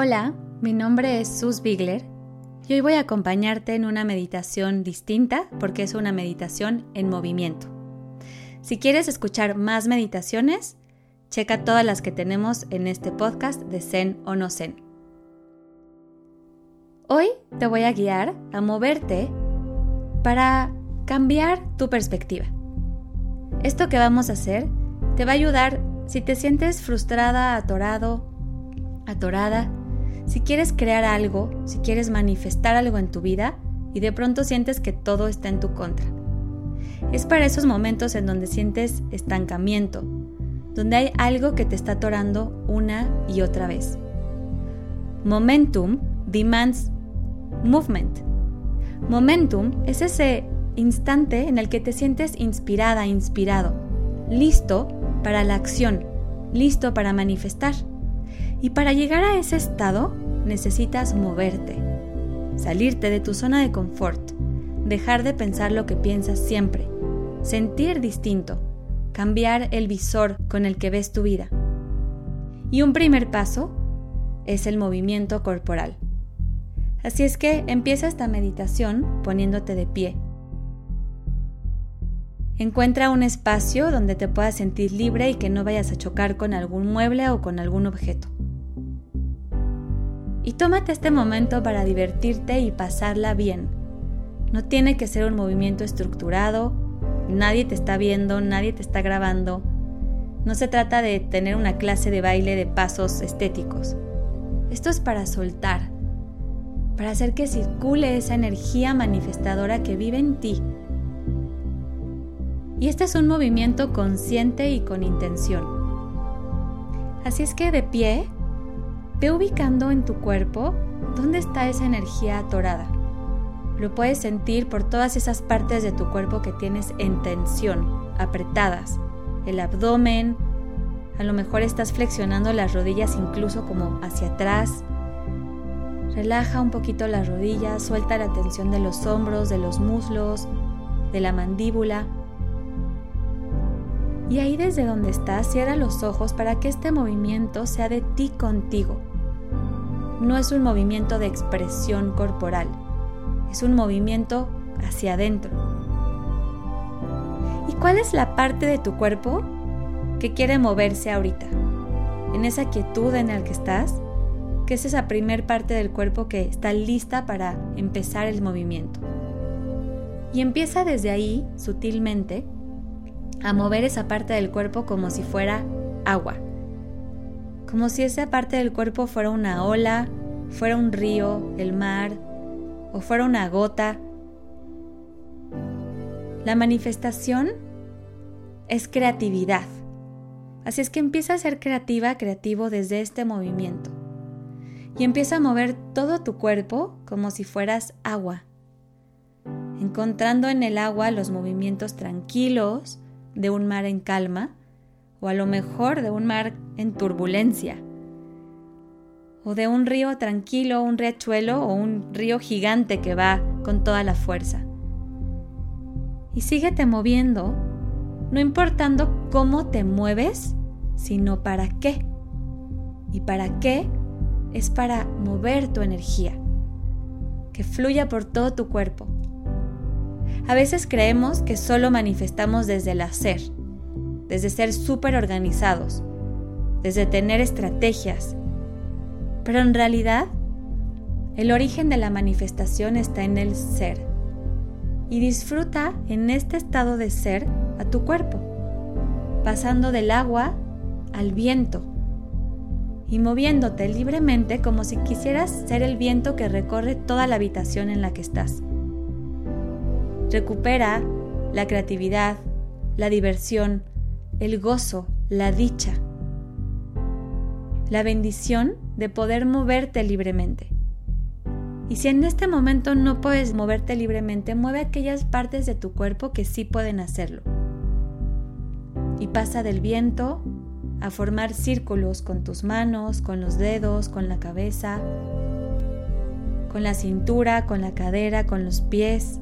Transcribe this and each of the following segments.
Hola, mi nombre es Sus Bigler y hoy voy a acompañarte en una meditación distinta porque es una meditación en movimiento. Si quieres escuchar más meditaciones, checa todas las que tenemos en este podcast de Zen o no Zen. Hoy te voy a guiar a moverte para cambiar tu perspectiva. Esto que vamos a hacer te va a ayudar si te sientes frustrada, atorado, atorada, si quieres crear algo, si quieres manifestar algo en tu vida y de pronto sientes que todo está en tu contra. Es para esos momentos en donde sientes estancamiento, donde hay algo que te está atorando una y otra vez. Momentum demands movement. Momentum es ese instante en el que te sientes inspirada, inspirado, listo para la acción, listo para manifestar. Y para llegar a ese estado necesitas moverte, salirte de tu zona de confort, dejar de pensar lo que piensas siempre, sentir distinto, cambiar el visor con el que ves tu vida. Y un primer paso es el movimiento corporal. Así es que empieza esta meditación poniéndote de pie. Encuentra un espacio donde te puedas sentir libre y que no vayas a chocar con algún mueble o con algún objeto y tómate este momento para divertirte y pasarla bien. No tiene que ser un movimiento estructurado, nadie te está viendo, nadie te está grabando. No se trata de tener una clase de baile de pasos estéticos. Esto es para soltar, para hacer que circule esa energía manifestadora que vive en ti. Y este es un movimiento consciente y con intención. Así es que de pie, Ve ubicando en tu cuerpo dónde está esa energía atorada. Lo puedes sentir por todas esas partes de tu cuerpo que tienes en tensión, apretadas. El abdomen, a lo mejor estás flexionando las rodillas incluso como hacia atrás. Relaja un poquito las rodillas, suelta la tensión de los hombros, de los muslos, de la mandíbula. Y ahí desde donde estás, cierra los ojos para que este movimiento sea de ti contigo no es un movimiento de expresión corporal, es un movimiento hacia adentro. ¿Y cuál es la parte de tu cuerpo que quiere moverse ahorita? En esa quietud en la que estás, que es esa primer parte del cuerpo que está lista para empezar el movimiento. Y empieza desde ahí, sutilmente, a mover esa parte del cuerpo como si fuera agua como si esa parte del cuerpo fuera una ola, fuera un río, el mar o fuera una gota. La manifestación es creatividad. Así es que empieza a ser creativa, creativo desde este movimiento. Y empieza a mover todo tu cuerpo como si fueras agua, encontrando en el agua los movimientos tranquilos de un mar en calma o a lo mejor de un mar en turbulencia, o de un río tranquilo, un riachuelo o un río gigante que va con toda la fuerza. Y síguete moviendo, no importando cómo te mueves, sino para qué. Y para qué es para mover tu energía, que fluya por todo tu cuerpo. A veces creemos que solo manifestamos desde el hacer, desde ser súper organizados, desde tener estrategias. Pero en realidad, el origen de la manifestación está en el ser. Y disfruta en este estado de ser a tu cuerpo, pasando del agua al viento y moviéndote libremente como si quisieras ser el viento que recorre toda la habitación en la que estás. Recupera la creatividad, la diversión, el gozo, la dicha, la bendición de poder moverte libremente. Y si en este momento no puedes moverte libremente, mueve aquellas partes de tu cuerpo que sí pueden hacerlo. Y pasa del viento a formar círculos con tus manos, con los dedos, con la cabeza, con la cintura, con la cadera, con los pies,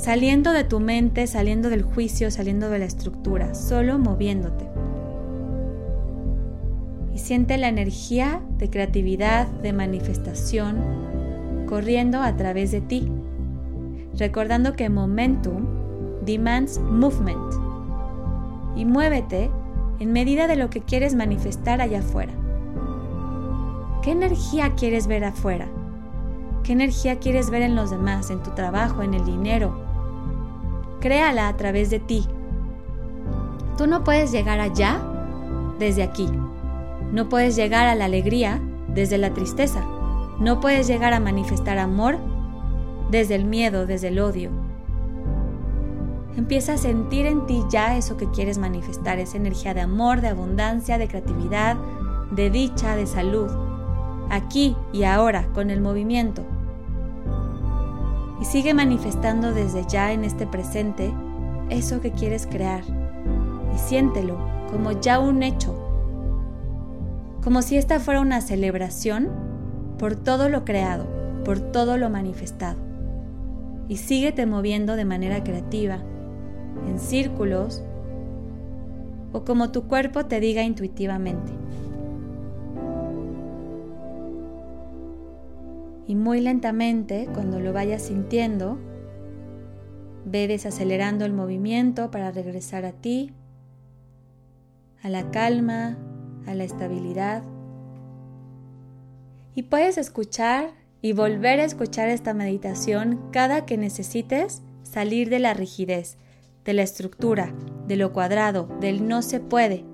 saliendo de tu mente, saliendo del juicio, saliendo de la estructura, solo moviéndote. y siente la energía de creatividad, de manifestación corriendo a través de ti, recordando que momentum demands movement y muévete en medida de lo que quieres manifestar allá afuera. ¿Qué energía quieres ver afuera? ¿Qué energía quieres ver en los demás, en tu trabajo, en el dinero? Créala a través de ti. Tú no puedes llegar allá desde aquí. No puedes llegar a la alegría desde la tristeza. No puedes llegar a manifestar amor desde el miedo, desde el odio. Empieza a sentir en ti ya eso que quieres manifestar, esa energía de amor, de abundancia, de creatividad, de dicha, de salud aquí y ahora, con el movimiento. Y sigue manifestando desde ya en este presente eso que quieres crear. Y siéntelo como ya un hecho. Como si esta fuera una celebración por todo lo creado, por todo lo manifestado. Y síguete moviendo de manera creativa, en círculos o como tu cuerpo te diga intuitivamente. Y muy lentamente, cuando lo vayas sintiendo, ve desacelerando el movimiento para regresar a ti, a la calma, a la estabilidad. Y puedes escuchar y volver a escuchar esta meditación cada que necesites salir de la rigidez, de la estructura, de lo cuadrado, del no se puede,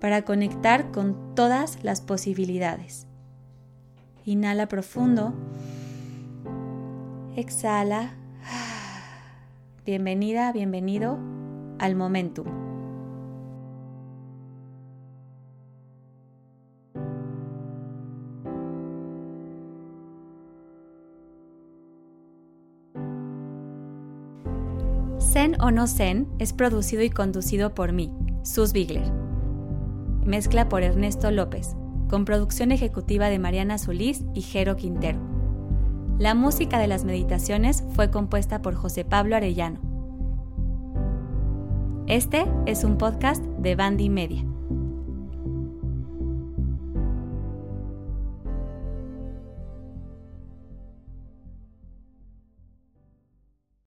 para conectar con todas las posibilidades. Inhala profundo. Exhala. Bienvenida, bienvenido al momentum. Zen o no Zen es producido y conducido por mí, Sus Bigler. Mezcla por Ernesto López con producción ejecutiva de Mariana Solís y Jero Quintero. La música de las meditaciones fue compuesta por José Pablo Arellano. Este es un podcast de Bandy Media.